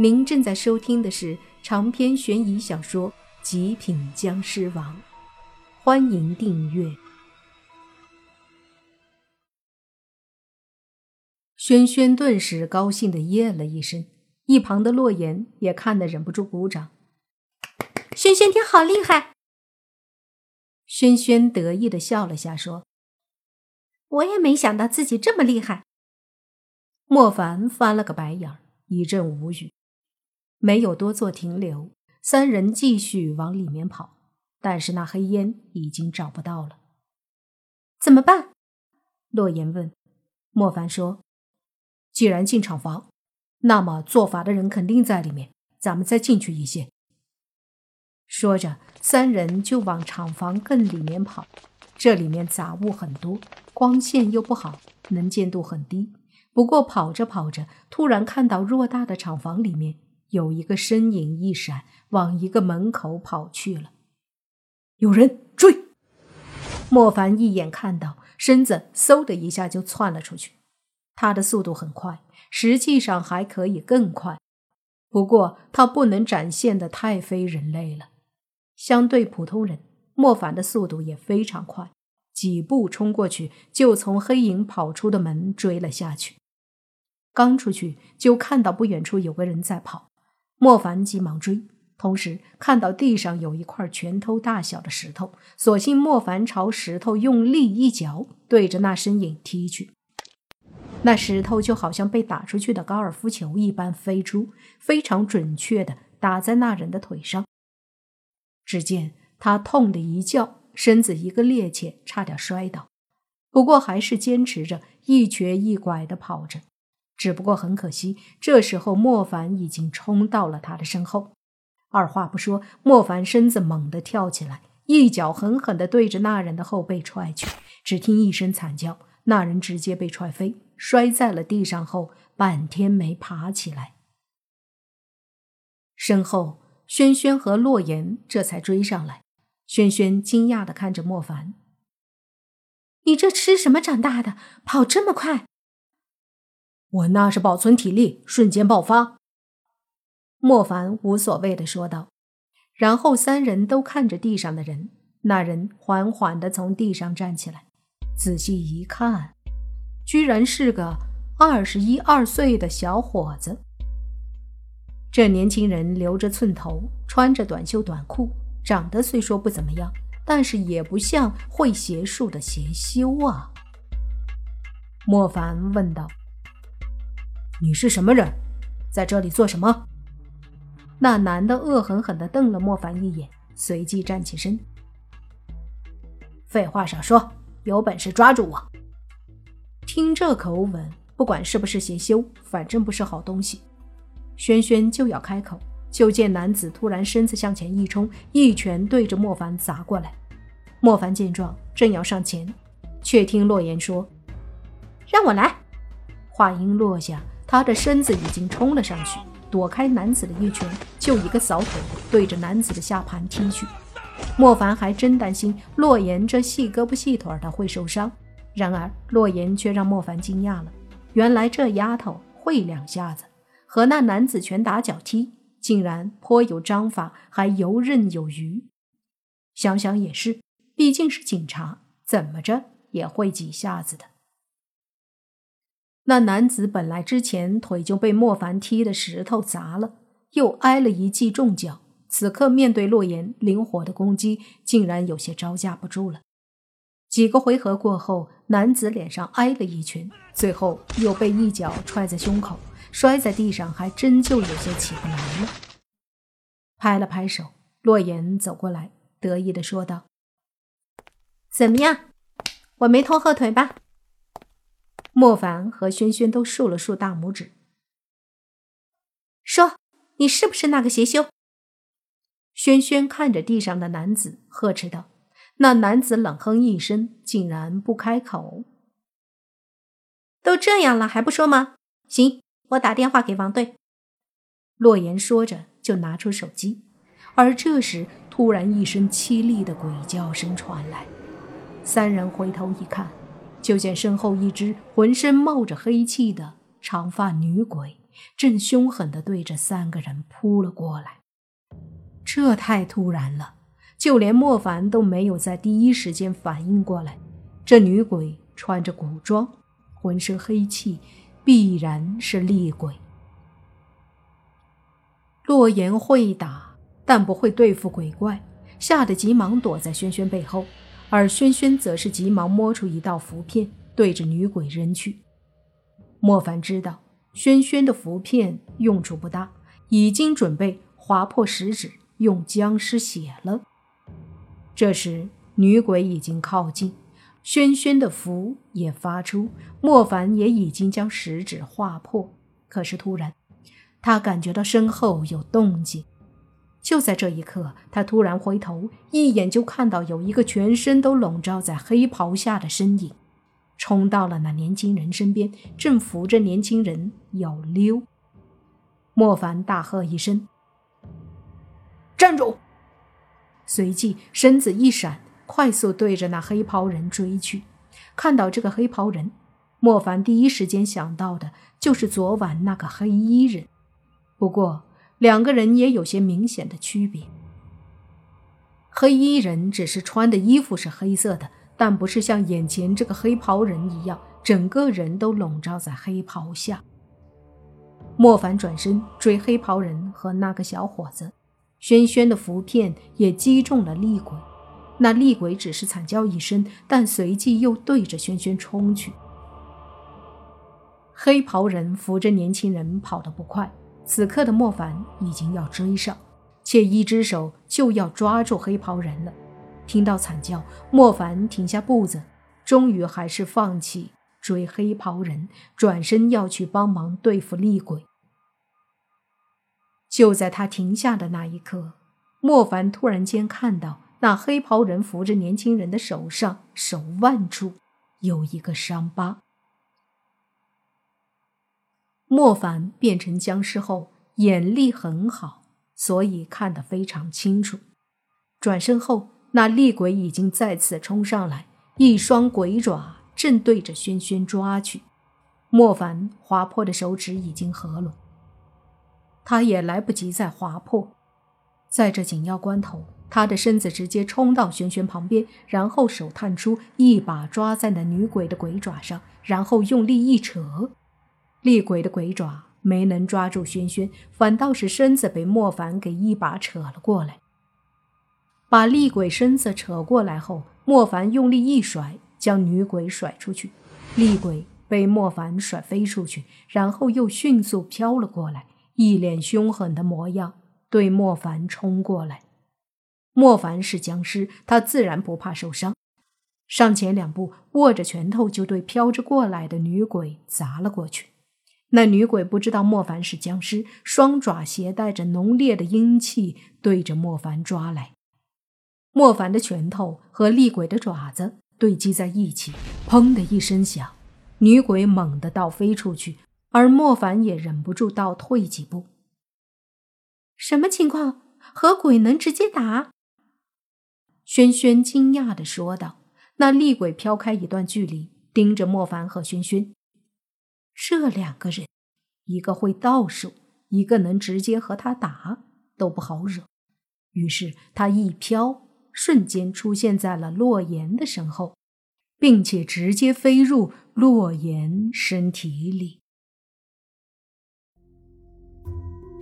您正在收听的是长篇悬疑小说《极品僵尸王》，欢迎订阅。轩轩顿时高兴的耶了一声，一旁的洛言也看得忍不住鼓掌。轩轩，你好厉害！轩轩得意的笑了下，说：“我也没想到自己这么厉害。”莫凡翻了个白眼，一阵无语。没有多做停留，三人继续往里面跑，但是那黑烟已经找不到了。怎么办？洛言问。莫凡说：“既然进厂房，那么做法的人肯定在里面，咱们再进去一些。”说着，三人就往厂房更里面跑。这里面杂物很多，光线又不好，能见度很低。不过跑着跑着，突然看到偌大的厂房里面。有一个身影一闪，往一个门口跑去了。有人追！莫凡一眼看到，身子嗖的一下就窜了出去。他的速度很快，实际上还可以更快，不过他不能展现的太非人类了。相对普通人，莫凡的速度也非常快，几步冲过去，就从黑影跑出的门追了下去。刚出去，就看到不远处有个人在跑。莫凡急忙追，同时看到地上有一块拳头大小的石头，索性莫凡朝石头用力一脚，对着那身影踢去。那石头就好像被打出去的高尔夫球一般飞出，非常准确的打在那人的腿上。只见他痛的一叫，身子一个趔趄，差点摔倒，不过还是坚持着一瘸一拐的跑着。只不过很可惜，这时候莫凡已经冲到了他的身后。二话不说，莫凡身子猛地跳起来，一脚狠狠地对着那人的后背踹去。只听一声惨叫，那人直接被踹飞，摔在了地上后，半天没爬起来。身后，轩轩和洛言这才追上来。轩轩惊讶地看着莫凡：“你这吃什么长大的，跑这么快？”我那是保存体力，瞬间爆发。莫凡无所谓的说道，然后三人都看着地上的人。那人缓缓的从地上站起来，仔细一看，居然是个二十一二岁的小伙子。这年轻人留着寸头，穿着短袖短裤，长得虽说不怎么样，但是也不像会邪术的邪修啊。莫凡问道。你是什么人，在这里做什么？那男的恶狠狠地瞪了莫凡一眼，随即站起身。废话少说，有本事抓住我！听这口吻，不管是不是邪修，反正不是好东西。轩轩就要开口，就见男子突然身子向前一冲，一拳对着莫凡砸过来。莫凡见状，正要上前，却听洛言说：“让我来。”话音落下。他的身子已经冲了上去，躲开男子的一拳，就一个扫腿，对着男子的下盘踢去。莫凡还真担心洛言这细胳膊细腿的会受伤，然而洛言却让莫凡惊讶了。原来这丫头会两下子，和那男子拳打脚踢，竟然颇有章法，还游刃有余。想想也是，毕竟是警察，怎么着也会几下子的。那男子本来之前腿就被莫凡踢的石头砸了，又挨了一记重脚，此刻面对洛言灵活的攻击，竟然有些招架不住了。几个回合过后，男子脸上挨了一拳，最后又被一脚踹在胸口，摔在地上，还真就有些起不来了。拍了拍手，洛言走过来，得意的说道：“怎么样，我没拖后腿吧？”莫凡和轩轩都竖了竖大拇指，说：“你是不是那个邪修？”轩轩看着地上的男子，呵斥道：“那男子冷哼一声，竟然不开口。都这样了还不说吗？行，我打电话给王队。”洛言说着就拿出手机，而这时突然一声凄厉的鬼叫声传来，三人回头一看。就见身后一只浑身冒着黑气的长发女鬼。正凶狠地对着三个人扑了过来。这太突然了，就连莫凡都没有在第一时间反应过来。这女鬼穿着古装，浑身黑气，必然是厉鬼。洛言会打，但不会对付鬼怪，吓得急忙躲在轩轩背后，而轩轩则是急忙摸出一道符片，对着女鬼扔去。莫凡知道轩轩的符片用处不大，已经准备划破食指，用僵尸血了。这时，女鬼已经靠近，轩轩的符也发出，莫凡也已经将食指划破。可是突然，他感觉到身后有动静。就在这一刻，他突然回头，一眼就看到有一个全身都笼罩在黑袍下的身影。冲到了那年轻人身边，正扶着年轻人要溜。莫凡大喝一声：“站住！”随即身子一闪，快速对着那黑袍人追去。看到这个黑袍人，莫凡第一时间想到的就是昨晚那个黑衣人。不过两个人也有些明显的区别。黑衣人只是穿的衣服是黑色的。但不是像眼前这个黑袍人一样，整个人都笼罩在黑袍下。莫凡转身追黑袍人和那个小伙子，轩轩的符片也击中了厉鬼。那厉鬼只是惨叫一声，但随即又对着轩轩冲去。黑袍人扶着年轻人跑得不快，此刻的莫凡已经要追上，且一只手就要抓住黑袍人了。听到惨叫，莫凡停下步子，终于还是放弃追黑袍人，转身要去帮忙对付厉鬼。就在他停下的那一刻，莫凡突然间看到那黑袍人扶着年轻人的手上手腕处有一个伤疤。莫凡变成僵尸后眼力很好，所以看得非常清楚。转身后。那厉鬼已经再次冲上来，一双鬼爪正对着轩轩抓去。莫凡划破的手指已经合拢，他也来不及再划破。在这紧要关头，他的身子直接冲到轩轩旁边，然后手探出，一把抓在那女鬼的鬼爪上，然后用力一扯，厉鬼的鬼爪没能抓住轩轩，反倒是身子被莫凡给一把扯了过来。把厉鬼身子扯过来后，莫凡用力一甩，将女鬼甩出去。厉鬼被莫凡甩飞出去，然后又迅速飘了过来，一脸凶狠的模样，对莫凡冲过来。莫凡是僵尸，他自然不怕受伤，上前两步，握着拳头就对飘着过来的女鬼砸了过去。那女鬼不知道莫凡是僵尸，双爪携带着浓烈的阴气，对着莫凡抓来。莫凡的拳头和厉鬼的爪子对击在一起，砰的一声响，女鬼猛地倒飞出去，而莫凡也忍不住倒退几步。什么情况？和鬼能直接打？轩轩惊讶的说道。那厉鬼飘开一段距离，盯着莫凡和轩轩。这两个人，一个会倒数，一个能直接和他打，都不好惹。于是他一飘。瞬间出现在了洛言的身后，并且直接飞入洛言身体里。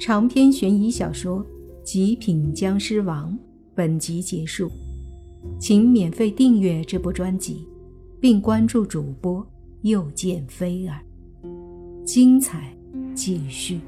长篇悬疑小说《极品僵尸王》本集结束，请免费订阅这部专辑，并关注主播又见菲儿，精彩继续。